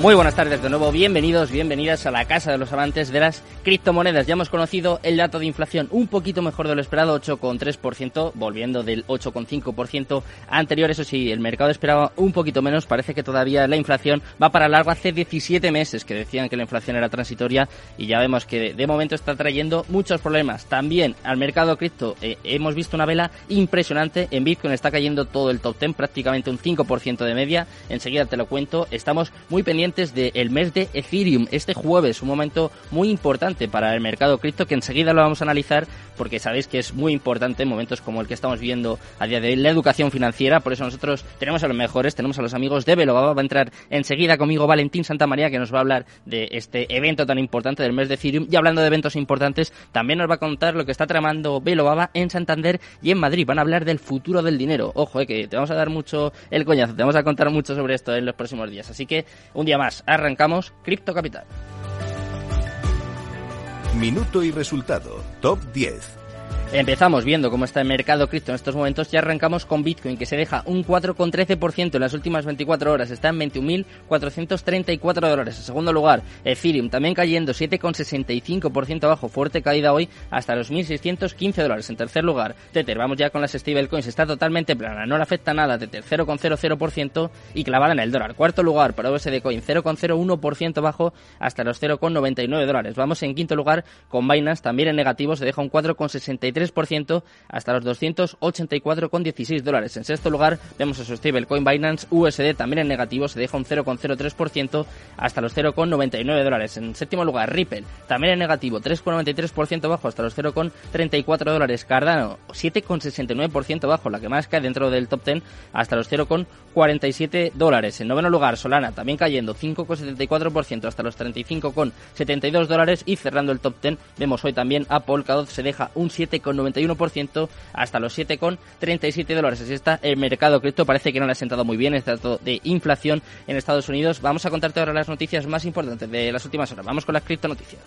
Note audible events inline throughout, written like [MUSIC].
Muy buenas tardes de nuevo, bienvenidos, bienvenidas a la casa de los amantes de las criptomonedas. Ya hemos conocido el dato de inflación un poquito mejor de lo esperado, 8,3%, volviendo del 8,5% anterior. Eso sí, el mercado esperaba un poquito menos, parece que todavía la inflación va para largo. Hace 17 meses que decían que la inflación era transitoria y ya vemos que de momento está trayendo muchos problemas. También al mercado cripto eh, hemos visto una vela impresionante. En Bitcoin está cayendo todo el top 10, prácticamente un 5% de media. Enseguida te lo cuento. Estamos muy pendientes del mes de Ethereum, este jueves, un momento muy importante para el mercado cripto que enseguida lo vamos a analizar porque sabéis que es muy importante en momentos como el que estamos viendo a día de hoy, la educación financiera, por eso nosotros tenemos a los mejores, tenemos a los amigos de Velobaba, va a entrar enseguida conmigo Valentín Santamaría que nos va a hablar de este evento tan importante del mes de Ethereum. Y hablando de eventos importantes, también nos va a contar lo que está tramando Velobaba en Santander y en Madrid, van a hablar del futuro del dinero, ojo, eh, que te vamos a dar mucho el coñazo, te vamos a contar mucho sobre esto en los próximos días, así que un día más Arrancamos Cripto Capital. Minuto y resultado. Top 10. Empezamos viendo cómo está el mercado cripto en estos momentos y arrancamos con Bitcoin que se deja un 4,13% en las últimas 24 horas, está en 21.434 dólares. En segundo lugar, Ethereum también cayendo 7,65% abajo, fuerte caída hoy hasta los 1.615 dólares. En tercer lugar, Tether, vamos ya con las stablecoins, está totalmente plana, no le afecta nada, Tether 0,00% y clavada en el dólar. Cuarto lugar para USD Coin 0,01% bajo hasta los 0,99 dólares. Vamos en quinto lugar con Binance, también en negativo, se deja un 4,63 3% hasta los 284,16 dólares. En sexto lugar vemos a su stablecoin Binance USD también en negativo, se deja un 0,03% hasta los 0,99 dólares. En séptimo lugar Ripple también en negativo, 3,93% bajo hasta los 0,34 dólares. Cardano 7,69% bajo, la que más cae dentro del top 10 hasta los 0,47 dólares. En noveno lugar Solana también cayendo 5,74% hasta los 35,72 dólares y cerrando el top 10 vemos hoy también a Polkadot se deja un 7, 91% hasta los 7,37 dólares. Así está el mercado cripto. Parece que no le ha sentado muy bien este dato de inflación en Estados Unidos. Vamos a contarte ahora las noticias más importantes de las últimas horas. Vamos con las cripto noticias.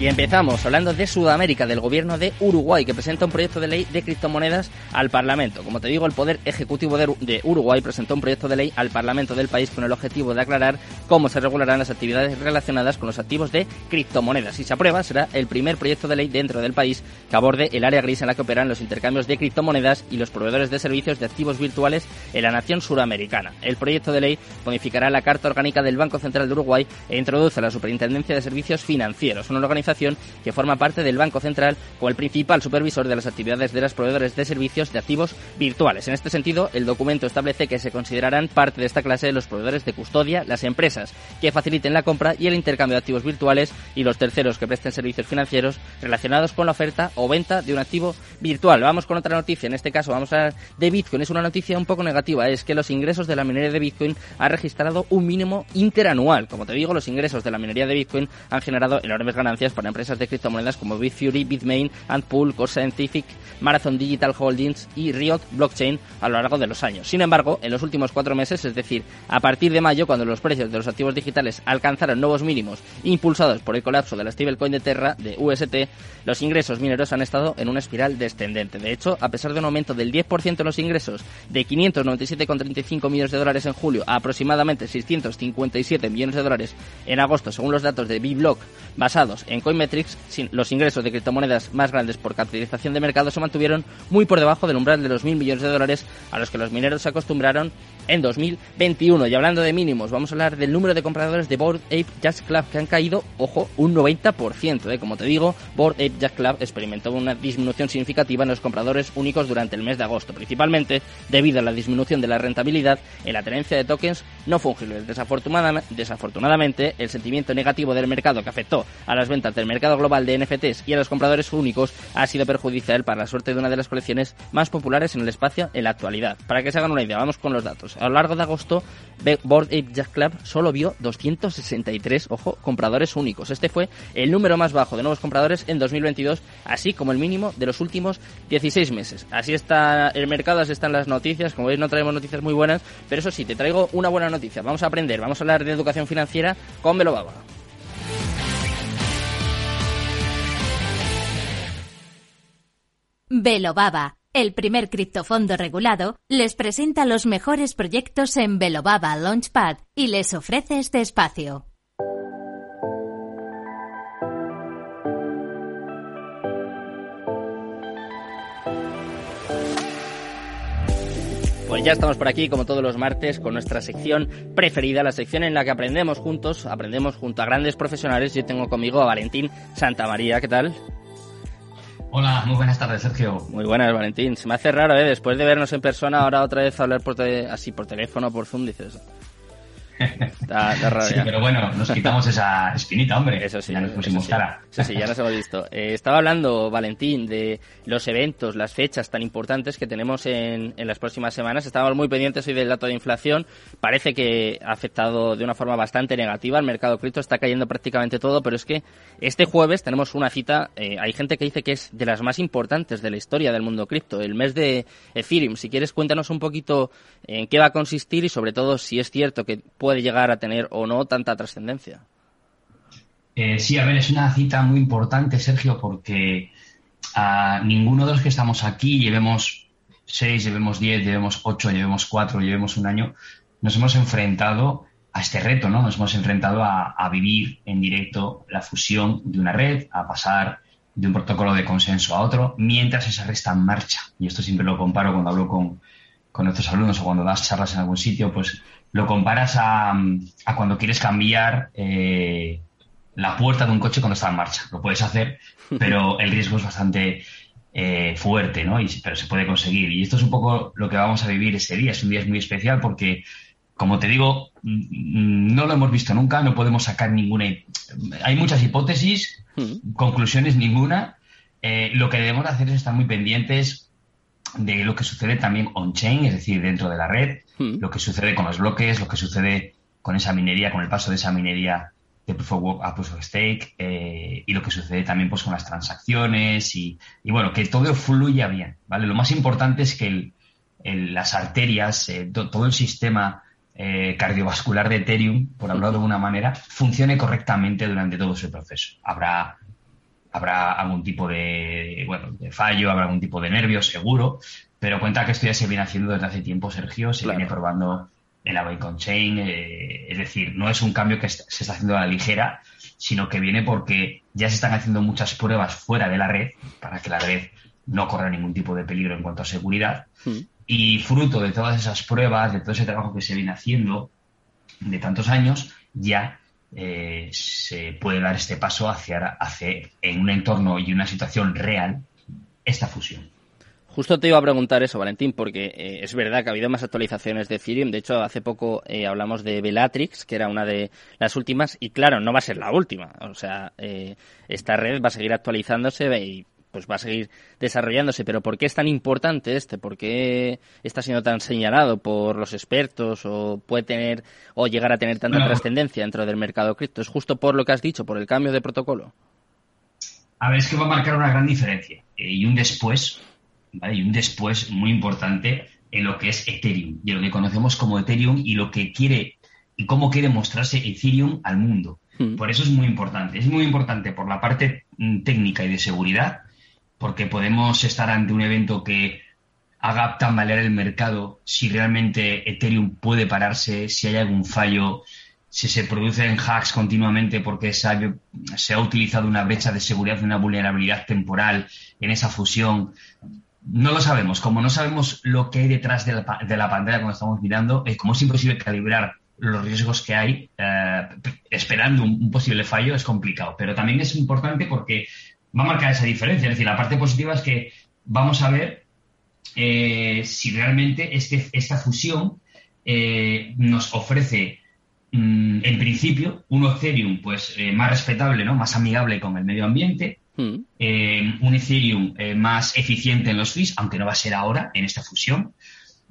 Y empezamos hablando de Sudamérica, del gobierno de Uruguay, que presenta un proyecto de ley de criptomonedas al Parlamento. Como te digo, el Poder Ejecutivo de Uruguay presentó un proyecto de ley al Parlamento del país con el objetivo de aclarar cómo se regularán las actividades relacionadas con los activos de criptomonedas. Si se aprueba, será el primer proyecto de ley dentro del país que aborde el área gris en la que operan los intercambios de criptomonedas y los proveedores de servicios de activos virtuales en la nación suramericana. El proyecto de ley modificará la Carta Orgánica del Banco Central de Uruguay e introduce la Superintendencia de Servicios Financieros, una organización que forma parte del Banco Central como el principal supervisor de las actividades de los proveedores de servicios de activos virtuales. En este sentido, el documento establece que se considerarán parte de esta clase los proveedores de custodia, las empresas que faciliten la compra y el intercambio de activos virtuales y los terceros que presten servicios financieros relacionados con la oferta o venta de un activo virtual. Vamos con otra noticia, en este caso vamos a hablar de Bitcoin. Es una noticia un poco negativa, es que los ingresos de la minería de Bitcoin han registrado un mínimo interanual. Como te digo, los ingresos de la minería de Bitcoin han generado enormes ganancias para empresas de criptomonedas como Bitfury, Bitmain, Antpool, Core Scientific, Marathon Digital Holdings y Riot Blockchain a lo largo de los años. Sin embargo, en los últimos cuatro meses, es decir, a partir de mayo, cuando los precios de los activos digitales alcanzaron nuevos mínimos impulsados por el colapso de la stablecoin de Terra, de UST, los ingresos mineros han estado en una espiral descendente. De hecho, a pesar de un aumento del 10% en los ingresos de 597,35 millones de dólares en julio a aproximadamente 657 millones de dólares en agosto, según los datos de Biblock basados en Coinmetrics, los ingresos de criptomonedas más grandes por capitalización de mercado se mantuvieron muy por debajo del umbral de los mil millones de dólares a los que los mineros se acostumbraron en 2021. Y hablando de mínimos, vamos a hablar del número de compradores de Board Ape Jazz Club que han caído, ojo, un 90%. ¿eh? Como te digo, Board Ape Jazz Club experimentó una disminución significativa en los compradores únicos durante el mes de agosto, principalmente debido a la disminución de la rentabilidad en la tenencia de tokens no fungibles. Desafortunadamente, el sentimiento negativo del mercado que afectó a las ventas del mercado global de NFTs y a los compradores únicos ha sido perjudicial para la suerte de una de las colecciones más populares en el espacio en la actualidad. Para que se hagan una idea, vamos con los datos. A lo largo de agosto, Board Ape Jack Club solo vio 263, ojo, compradores únicos. Este fue el número más bajo de nuevos compradores en 2022, así como el mínimo de los últimos 16 meses. Así está el mercado, así están las noticias. Como veis, no traemos noticias muy buenas, pero eso sí, te traigo una buena noticia. Vamos a aprender, vamos a hablar de educación financiera con Belobaba. Belobaba, el primer criptofondo regulado, les presenta los mejores proyectos en Belobaba Launchpad y les ofrece este espacio. Pues ya estamos por aquí, como todos los martes, con nuestra sección preferida, la sección en la que aprendemos juntos, aprendemos junto a grandes profesionales. Yo tengo conmigo a Valentín Santamaría, ¿qué tal? Hola, muy buenas tardes, Sergio. Muy buenas, Valentín. Se me hace raro, ¿eh? Después de vernos en persona, ahora otra vez hablar por así por teléfono, por Zoom, dices. Sí, pero bueno, nos quitamos esa espinita, hombre. Eso sí, ya nos pusimos cara. Eso sí, ya nos hemos visto. Eh, estaba hablando, Valentín, de los eventos, las fechas tan importantes que tenemos en, en las próximas semanas. Estábamos muy pendientes hoy del dato de inflación. Parece que ha afectado de una forma bastante negativa al mercado cripto. Está cayendo prácticamente todo, pero es que este jueves tenemos una cita. Eh, hay gente que dice que es de las más importantes de la historia del mundo cripto, el mes de Ethereum. Si quieres, cuéntanos un poquito en qué va a consistir y sobre todo si es cierto que puede llegar a tener o no tanta trascendencia. Eh, sí, a ver, es una cita muy importante, Sergio, porque a ninguno de los que estamos aquí, llevemos seis, llevemos diez, llevemos ocho, llevemos cuatro, llevemos un año, nos hemos enfrentado a este reto, ¿no? Nos hemos enfrentado a, a, vivir en directo la fusión de una red, a pasar de un protocolo de consenso a otro, mientras esa red está en marcha. Y esto siempre lo comparo cuando hablo con, con nuestros alumnos o cuando das charlas en algún sitio, pues lo comparas a, a cuando quieres cambiar eh, la puerta de un coche cuando está en marcha. Lo puedes hacer, [LAUGHS] pero el riesgo es bastante eh, fuerte, ¿no? Y, pero se puede conseguir. Y esto es un poco lo que vamos a vivir ese día. Es un día muy especial porque, como te digo, no lo hemos visto nunca, no podemos sacar ninguna. Hay muchas hipótesis, conclusiones ninguna. Eh, lo que debemos hacer es estar muy pendientes de lo que sucede también on-chain, es decir, dentro de la red, hmm. lo que sucede con los bloques, lo que sucede con esa minería, con el paso de esa minería de Proof of Work a Proof of Stake eh, y lo que sucede también pues con las transacciones y, bueno, que todo fluya bien, ¿vale? Lo más importante es que las arterias, eh, todo el sistema eh, cardiovascular de Ethereum, por hablarlo de alguna manera, funcione correctamente durante todo ese proceso. Habrá habrá algún tipo de, bueno, de fallo, habrá algún tipo de nervio, seguro, pero cuenta que esto ya se viene haciendo desde hace tiempo, Sergio, se viene probando en la Bitcoin Chain, eh, es decir, no es un cambio que se está haciendo a la ligera, sino que viene porque ya se están haciendo muchas pruebas fuera de la red para que la red no corra ningún tipo de peligro en cuanto a seguridad. Hmm. Y fruto de todas esas pruebas, de todo ese trabajo que se viene haciendo de tantos años, ya eh, se puede dar este paso hacia, hacer en un entorno y una situación real esta fusión. Justo te iba a preguntar eso, Valentín, porque eh, es verdad que ha habido más actualizaciones de Ethereum. De hecho, hace poco eh, hablamos de Bellatrix, que era una de las últimas, y claro, no va a ser la última. O sea, esta red va a seguir actualizándose y pues va a seguir desarrollándose. Pero ¿por qué es tan importante este? ¿Por qué está siendo tan señalado por los expertos o puede tener o llegar a tener tanta trascendencia dentro del mercado cripto? ¿Es justo por lo que has dicho, por el cambio de protocolo? A ver, es que va a marcar una gran diferencia eh, y un después, ¿vale? Y un después muy importante en lo que es Ethereum y lo que conocemos como Ethereum y lo que quiere y cómo quiere mostrarse Ethereum al mundo. Hmm. Por eso es muy importante. Es muy importante por la parte mm, técnica y de seguridad, porque podemos estar ante un evento que haga tambalear el mercado si realmente Ethereum puede pararse, si hay algún fallo, si se producen hacks continuamente porque se ha, utilizado una brecha de seguridad, una vulnerabilidad temporal en esa fusión. no lo sabemos. Como no sabemos lo que hay detrás de la, pantalla cuando estamos mirando, eh, como es imposible calibrar los riesgos que hay, eh, esperando un, posible fallo, es complicado. Pero también es importante porque va a marcar esa diferencia. Es decir, la parte positiva es que vamos a ver eh, si realmente este, esta fusión nos ofrece mm, en principio, un Ethereum pues más respetable, ¿no? más amigable con el medio ambiente, Hmm. Eh, un Ethereum eh, más eficiente en los fees, aunque no va a ser ahora en esta fusión.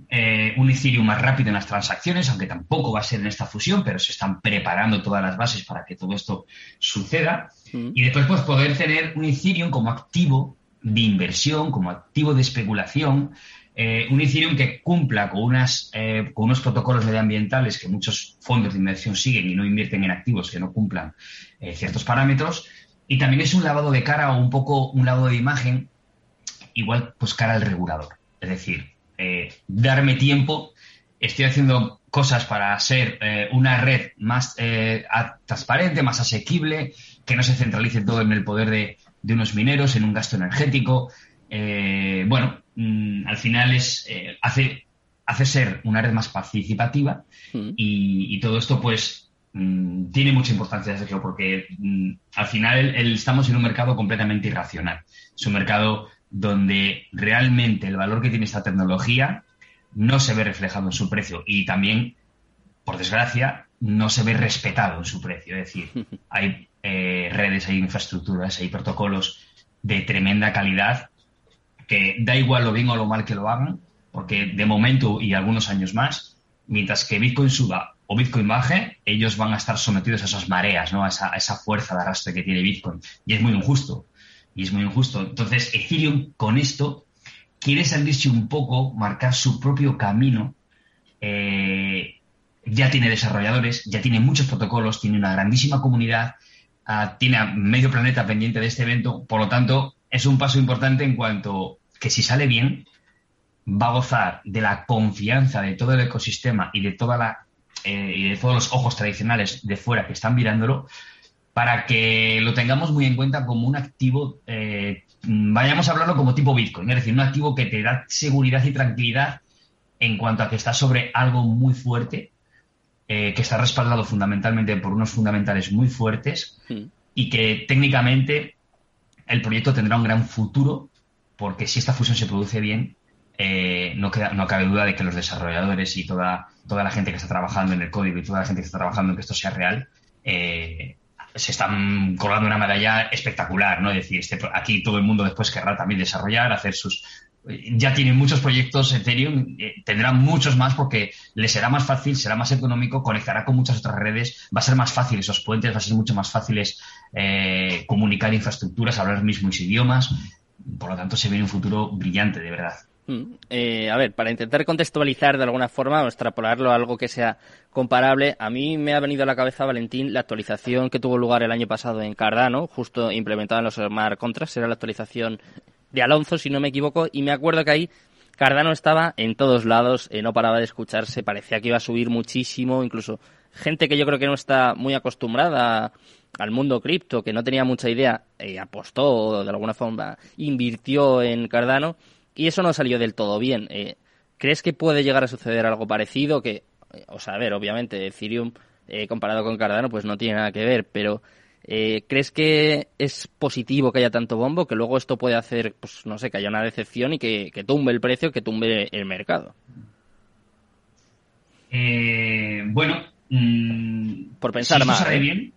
Eh, un Ethereum más rápido en las transacciones, aunque tampoco va a ser en esta fusión, pero se están preparando todas las bases para que todo esto suceda. Y después pues, poder tener un Ethereum como activo de inversión, como activo de especulación, un Ethereum que cumpla con, unas, con unos protocolos medioambientales que muchos fondos de inversión siguen y no invierten en activos que no cumplan ciertos parámetros, y también es un lavado de cara o un poco un lavado de imagen, igual pues cara al regulador. Es decir, eh, darme tiempo, estoy haciendo cosas para ser eh, una red más eh, transparente, más asequible, que no se centralice todo en el poder de, unos mineros, en un gasto energético. bueno, mm, al final es hace, hace ser una red más participativa mm. y, y, todo esto pues Mm, tiene mucha importancia, Sergio, porque al final estamos en un mercado completamente irracional. Es un mercado donde realmente el valor que tiene esta tecnología no se ve reflejado en su precio y también, por desgracia, no se ve respetado en su precio. Es decir, [LAUGHS] hay eh, redes, hay infraestructuras, hay protocolos de tremenda calidad que da igual lo bien o lo mal que lo hagan, porque de momento y algunos años más, mientras que Bitcoin suba o Bitcoin baje, ellos van a estar sometidos a esas mareas, ¿no? A esa, fuerza de arrastre que tiene Bitcoin. Y es muy injusto. Y es muy injusto. Entonces, Ethereum con esto quiere salirse un poco, marcar su propio camino. Eh, ya tiene desarrolladores, ya tiene muchos protocolos, tiene una grandísima comunidad, ah, tiene a medio planeta pendiente de este evento. Por lo tanto, es un paso importante en cuanto que si sale bien, va a gozar de la confianza de todo el ecosistema y de toda la eh, y de todos los ojos tradicionales de fuera que están mirándolo, para que lo tengamos muy en cuenta como un activo, eh, vayamos a hablarlo como tipo Bitcoin, es decir, un activo que te da seguridad y tranquilidad en cuanto a que está sobre algo muy fuerte, eh, que está respaldado fundamentalmente por unos fundamentales muy fuertes y que técnicamente el proyecto tendrá un gran futuro, porque si esta fusión se produce bien, eh, no, no cabe duda de que los desarrolladores y toda, toda la gente que está trabajando en el código y toda la gente que está trabajando en que esto sea real, eh, se están colgando una medalla espectacular, ¿no? Es decir, este, aquí todo el mundo después querrá también desarrollar, hacer sus... Ya tienen muchos proyectos Ethereum, eh, tendrán muchos más porque les será más fácil, será más económico, conectará con muchas otras redes, va a ser más fácil esos puentes, va a ser mucho más fáciles comunicar infraestructuras, hablar mismos idiomas. Por lo tanto, se ve un futuro brillante, de verdad. Mm, eh, a ver, para intentar contextualizar de alguna forma o extrapolarlo a algo que sea comparable, a mí me ha venido a la cabeza, Valentín, la actualización que tuvo lugar el año pasado en Cardano, justo implementada en los Smart Contracts, era la actualización de Alonso, si no me equivoco, y me acuerdo que ahí Cardano estaba en todos lados, eh, no paraba de escucharse, parecía que iba a subir muchísimo, incluso gente que yo creo que no está muy acostumbrada al mundo cripto, que no tenía mucha idea, eh, apostó de alguna forma, invirtió en Cardano y eso no salió del todo bien. Eh, ¿Crees que puede llegar a suceder algo parecido? Que, eh, o sea, a ver, obviamente Ethereum eh, comparado con Cardano pues no tiene nada que ver, pero ¿crees que es positivo que haya tanto bombo que luego esto puede hacer, pues no sé, que haya una decepción y que, tumbe el precio, que tumbe el mercado? bueno, mm, por pensar si esto Sale bien,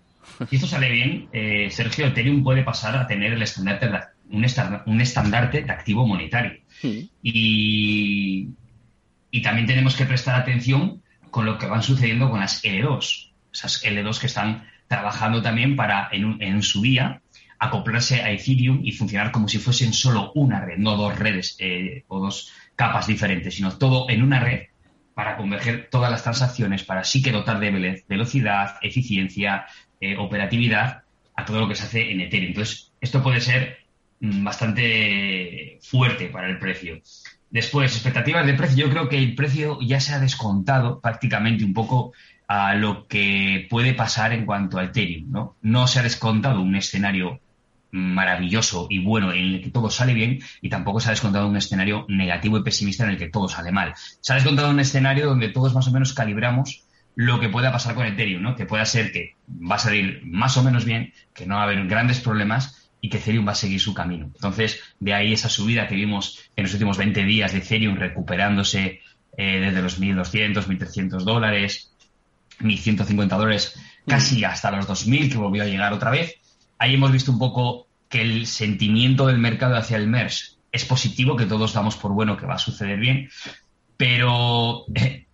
si esto sale bien, Sergio, Ethereum puede pasar a tener el estandarte, un, un estandarte de activo monetario. Y, también tenemos que prestar atención con lo que van sucediendo con las L2, esas L2 que están trabajando también para, en, su día, acoplarse a Ethereum y funcionar como si fuesen solo una red, no dos redes eh, o dos capas diferentes, sino todo en una red para converger todas las transacciones, para sí que dotar de velocidad, eficiencia, eh, operatividad a todo lo que se hace en Ethereum. Entonces, esto puede ser bastante fuerte para el precio. Después, expectativas de precio. Yo creo que el precio ya se ha descontado prácticamente un poco a lo que puede pasar en cuanto a Ethereum. No, no se ha descontado un escenario maravilloso y bueno en el que todo sale bien y tampoco se ha descontado un escenario negativo y pesimista en el que todo sale mal. Se ha descontado un escenario donde todos más o menos calibramos lo que pueda pasar con Ethereum, ¿no? Que pueda ser que va a salir más o menos bien, que no va a haber grandes problemas y que Ethereum va a seguir su camino. Entonces, de ahí esa subida que vimos en los últimos 20 días de Ethereum recuperándose eh, desde los 1.200, 1.300 dólares, 1.150 dólares, casi mm. hasta los 2.000 que volvió a llegar otra vez. Ahí hemos visto un poco que el sentimiento del mercado hacia el MERS es positivo, que todos damos por bueno que va a suceder bien, pero eh,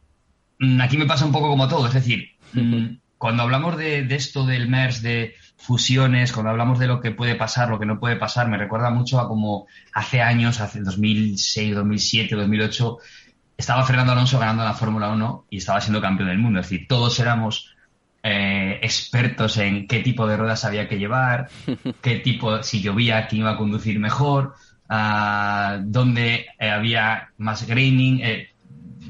[LAUGHS] aquí me pasa un poco como todo, es decir, mm, cuando hablamos de, esto del MERS, de fusiones, cuando hablamos de lo que puede pasar, lo que no puede pasar, me recuerda mucho a como hace años, hace 2006, 2007, 2008, estaba Fernando Alonso ganando la Fórmula 1 y estaba siendo campeón del mundo. Es decir, todos éramos eh, expertos en qué tipo de ruedas había que llevar, [LAUGHS] qué tipo, si llovía, quién iba a conducir mejor, uh, dónde eh, había más graining. Eh,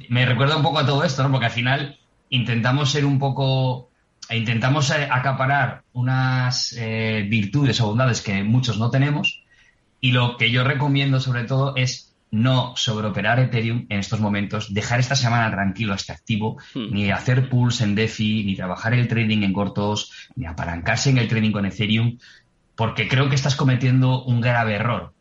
me recuerda un poco a todo esto, ¿no? Porque al final intentamos ser un poco, intentamos acaparar unas virtudes o bondades que muchos no tenemos y lo que yo recomiendo sobre todo es no sobreoperar Ethereum en estos momentos, dejar esta semana tranquilo este activo, hmm. ni hacer pools en DeFi, ni trabajar el trading en cortos, ni apalancarse en el trading con Ethereum, porque creo que estás cometiendo un grave error.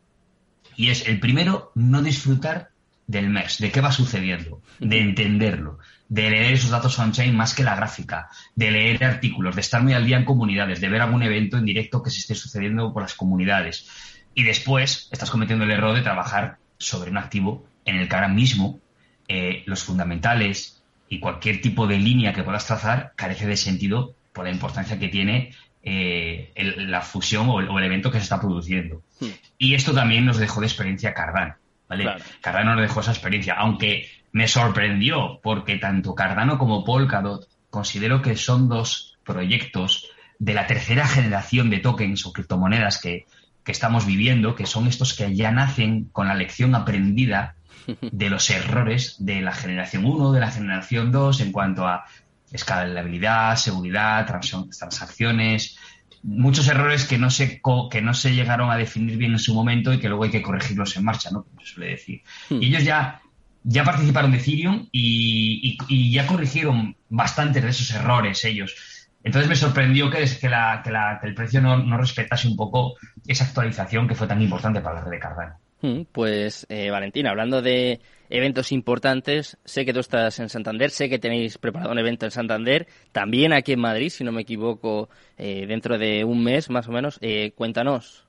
Y es el primero, no disfrutar del mes, de qué va sucediendo, de entenderlo, de leer esos datos on-chain más que la gráfica, de leer artículos, de estar muy al día en comunidades, de ver algún evento en directo que se esté sucediendo por las comunidades. Y después estás cometiendo el error de trabajar sobre un activo en el que ahora mismo eh, los fundamentales y cualquier tipo de línea que puedas trazar carece de sentido por la importancia que tiene eh, la fusión o el, evento que se está produciendo. Hmm. Y esto también nos dejó de experiencia Cardano. ¿vale? Cardano nos dejó esa experiencia, aunque me sorprendió porque tanto Cardano como Polkadot considero que son dos proyectos de la tercera generación de tokens o criptomonedas que, que estamos viviendo, que son estos que ya nacen con la lección aprendida [LAUGHS] de los errores de la generación 1, de la generación 2 en cuanto a escalabilidad, seguridad, transacciones, muchos errores que no se que no se llegaron a definir bien en su momento y que luego hay que corregirlos en marcha, ¿no? Como se suele decir. Hmm. Y ellos ya ya participaron de Ethereum y, ya corrigieron bastantes de esos errores ellos. Entonces me sorprendió que, la, el precio no, respetase un poco esa actualización que fue tan importante para la red de Cardano. Hmm, pues, eh, Valentina, hablando de eventos importantes, sé que tú estás en Santander, sé que tenéis preparado un evento en Santander, también aquí en Madrid, si no me equivoco, eh, dentro de un mes más o menos. Eh, cuéntanos,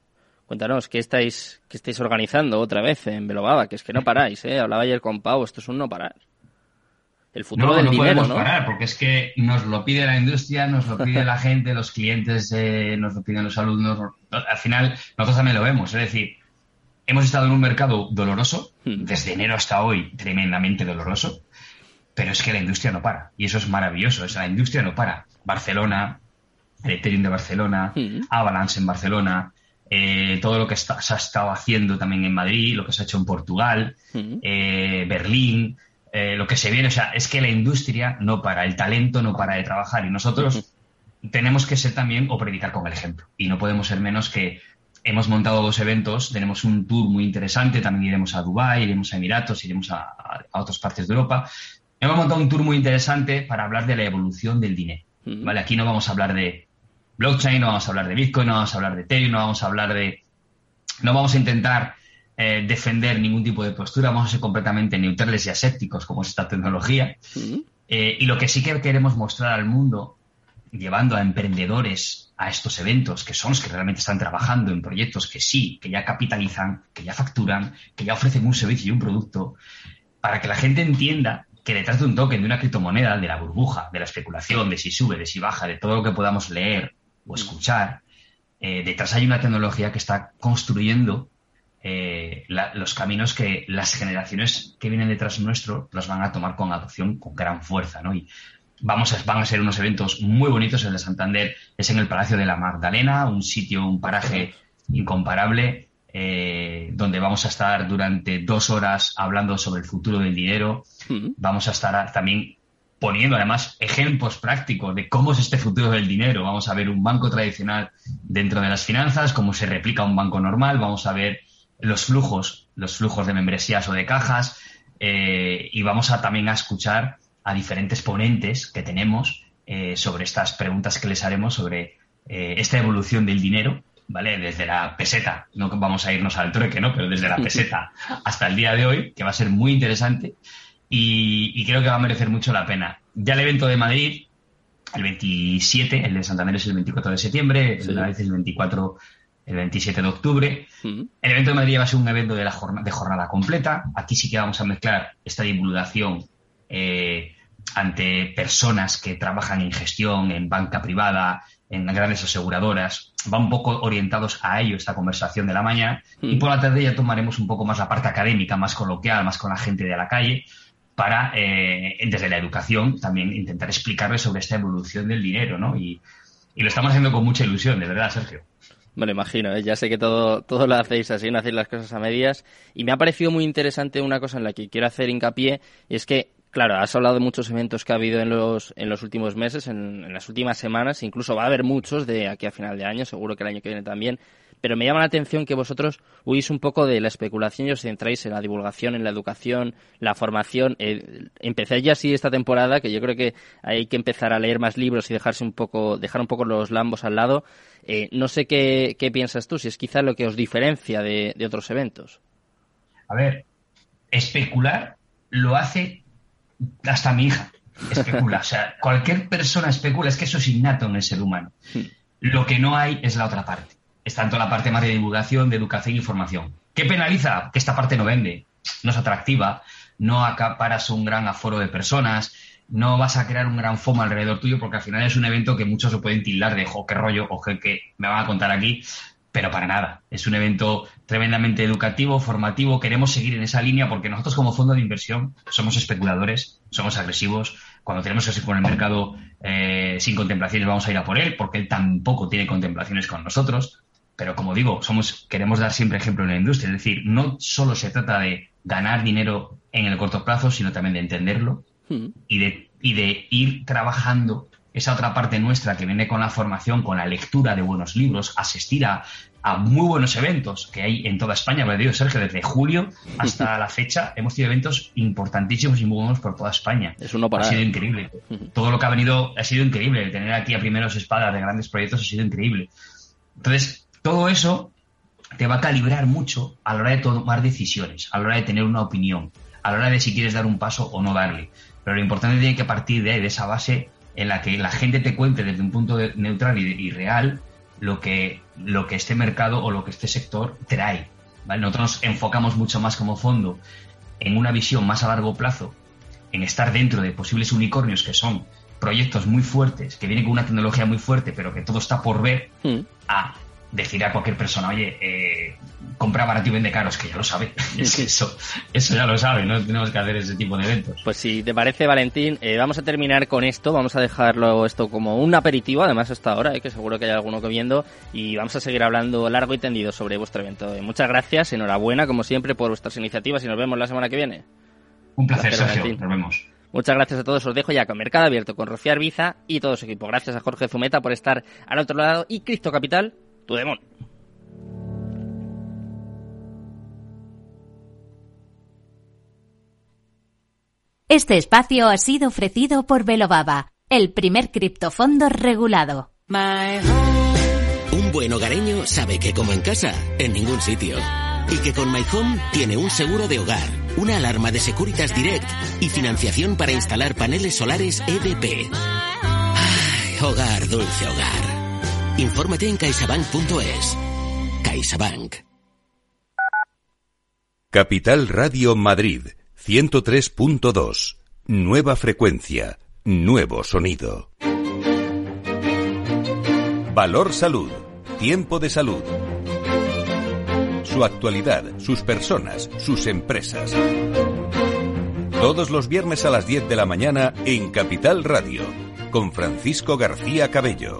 cuéntanos, ¿qué estáis, qué estáis organizando otra vez en Belobaba? Que es que no paráis, ¿eh? Hablaba ayer con Pau, esto es un no parar el futuro no, del no podemos parar porque es que nos lo pide la industria, nos lo pide la [LAUGHS] gente, los clientes, eh, nos lo piden los alumnos. Al final, nosotros también lo vemos. Es decir, hemos estado en un mercado doloroso, hmm. desde enero hasta hoy, tremendamente doloroso, pero es que la industria no para. Y eso es maravilloso. Es, la industria no para. Barcelona, el Ethereum de Barcelona, hmm. Avalanche en Barcelona, eh, todo lo que se ha estado haciendo también en Madrid, lo que se ha hecho en Portugal, eh, Berlín. Eh, lo que se viene, o sea, es que la industria no para, el talento no para de trabajar y nosotros tenemos que ser también o predicar con el ejemplo y no podemos ser menos que hemos montado dos eventos, tenemos un tour muy interesante, también iremos a Dubái, iremos a Emiratos, iremos a, otras partes de Europa. Hemos montado un tour muy interesante para hablar de la evolución del dinero. ¿vale? Aquí no vamos a hablar de blockchain, no vamos a hablar de Bitcoin, no vamos a hablar de Ethereum, no vamos a hablar de... No vamos a intentar eh, defender ningún tipo de postura, vamos a ser completamente neutrales y asépticos como es esta tecnología. Eh, y lo que sí que queremos mostrar al mundo, llevando a emprendedores a estos eventos, que son los que realmente están trabajando en proyectos que sí, que ya capitalizan, que ya facturan, que ya ofrecen un servicio y un producto, para que la gente entienda que detrás de un token, de una criptomoneda, de la burbuja, de la especulación, de si sube, de si baja, de todo lo que podamos leer o escuchar, eh, detrás hay una tecnología que está construyendo eh, los caminos que las generaciones que vienen detrás nuestro los van a tomar con adopción con gran fuerza, ¿no? Y vamos a, van a ser unos eventos muy bonitos. El de Santander es en el Palacio de la Magdalena, un sitio, un paraje incomparable, eh, donde vamos a estar durante dos horas hablando sobre el futuro del dinero. Vamos a estar también poniendo además ejemplos prácticos de cómo es este futuro del dinero. Vamos a ver un banco tradicional dentro de las finanzas, cómo se replica un banco normal, vamos a ver los flujos, los flujos de membresías o de cajas, eh, y vamos a también a escuchar a diferentes ponentes que tenemos eh, sobre estas preguntas que les haremos sobre eh, esta evolución del dinero, ¿vale? Desde la peseta, no vamos a irnos al trueque, ¿no? Pero desde la [LAUGHS] peseta hasta el día de hoy, que va a ser muy interesante y, creo que va a merecer mucho la pena. Ya el evento de Madrid, el 27, el de Santander es el 24 de septiembre, el de Madrid es el 24 el 27 de octubre. El evento de Madrid va a ser un evento de, la jornada, de jornada completa. Aquí sí que vamos a mezclar esta divulgación eh, ante personas que trabajan en gestión, en banca privada, en grandes aseguradoras. Va un poco orientados a ello esta conversación de la mañana. Y por la tarde ya tomaremos un poco más la parte académica, más coloquial, más con la gente de la calle, para, eh, desde la educación, también intentar explicarles sobre esta evolución del dinero, ¿no? Y, lo estamos haciendo con mucha ilusión, de verdad, Sergio. Me lo imagino, ¿eh? ya sé que todo, todo lo hacéis así, no hacéis las cosas a medias. Y me ha parecido muy interesante una cosa en la que quiero hacer hincapié, y es que, claro, has hablado de muchos eventos que ha habido en los, en los últimos meses, en, en las últimas semanas, incluso va a haber muchos de aquí a final de año, seguro que el año que viene también pero me llama la atención que vosotros huís un poco de la especulación y os centráis en la divulgación, en la educación, la formación. Eh, empecé ya así esta temporada, que yo creo que hay que empezar a leer más libros y dejarse un poco, dejar un poco los lambos al lado. Eh, no sé qué, piensas tú, si es quizá lo que os diferencia de, otros eventos. A ver, especular lo hace hasta mi hija. Especula. o sea, cualquier persona especula, es que eso es innato en el ser humano. Hmm. Lo que no hay es la otra parte es tanto la parte más de divulgación, de educación y formación. ¿Qué penaliza? Que esta parte no vende, no es atractiva, no acaparas un gran aforo de personas, no vas a crear un gran FOMO alrededor tuyo porque al final es un evento que muchos se pueden tildar de, jo, qué rollo, o que me van a contar aquí, pero para nada. Es un evento tremendamente educativo, formativo, queremos seguir en esa línea porque nosotros como fondo de inversión somos especuladores, somos agresivos, cuando tenemos que con el mercado eh, sin contemplaciones vamos a ir a por él porque él tampoco tiene contemplaciones con nosotros. Pero como digo, somos, queremos dar siempre ejemplo en la industria. Es decir, no solo se trata de ganar dinero en el corto plazo, sino también de entenderlo hmm. y, de, y de ir trabajando esa otra parte nuestra que viene con la formación, con la lectura de buenos libros, asistir a, muy buenos eventos que hay en toda España. Me digo, Sergio, desde julio hasta [LAUGHS] la fecha hemos tenido eventos importantísimos y muy buenos por toda España. Es uno Ha sido increíble. Todo lo que ha venido ha sido increíble. Tener aquí a primeros espadas de grandes proyectos ha sido increíble. Entonces, todo eso te va a calibrar mucho a la hora de tomar decisiones, a la hora de tener una opinión, a la hora de si quieres dar un paso o no darle. Pero lo importante tiene que partir de, de esa base en la que la gente te cuente desde un punto neutral y, real lo que, lo que este mercado o lo que este sector trae. Nosotros nos enfocamos mucho más como fondo en una visión más a largo plazo, en estar dentro de posibles unicornios que son proyectos muy fuertes, que vienen con una tecnología muy fuerte, pero que todo está por ver, hmm. a decir a cualquier persona, oye, eh, compra barato y vende caros, que ya lo sabe. [LAUGHS] eso, eso ya lo sabe, no tenemos que hacer ese tipo de eventos. Pues si te parece, Valentín, eh, vamos a terminar con esto, vamos a dejarlo esto como un aperitivo, además hasta ahora, eh, que seguro que hay alguno que viendo, y vamos a seguir hablando largo y tendido sobre vuestro evento. Eh, muchas gracias, enhorabuena, como siempre, por vuestras iniciativas y nos vemos la semana que viene. Un placer, Sergio, nos vemos. Muchas gracias a todos. Os dejo ya con Mercado Abierto, con Rocío Arbiza y todo su equipo. Gracias a Jorge Zumeta por estar al otro lado y Cristo Capital tu. Este espacio ha sido ofrecido por Velobaba, el primer criptofondo regulado. Un buen hogareño sabe que como en casa, en ningún sitio. Y que con My Home tiene un seguro de hogar, una alarma de Securitas Direct y financiación para instalar paneles solares EDP. hogar, dulce hogar. Infórmate en caixabank.es. CaixaBank. Capital Radio Madrid, 103.2. Nueva frecuencia, nuevo sonido. Valor Salud, tiempo de salud. Su actualidad, sus personas, sus empresas. Todos los viernes a las 10 de la mañana en Capital Radio, con Francisco García Cabello.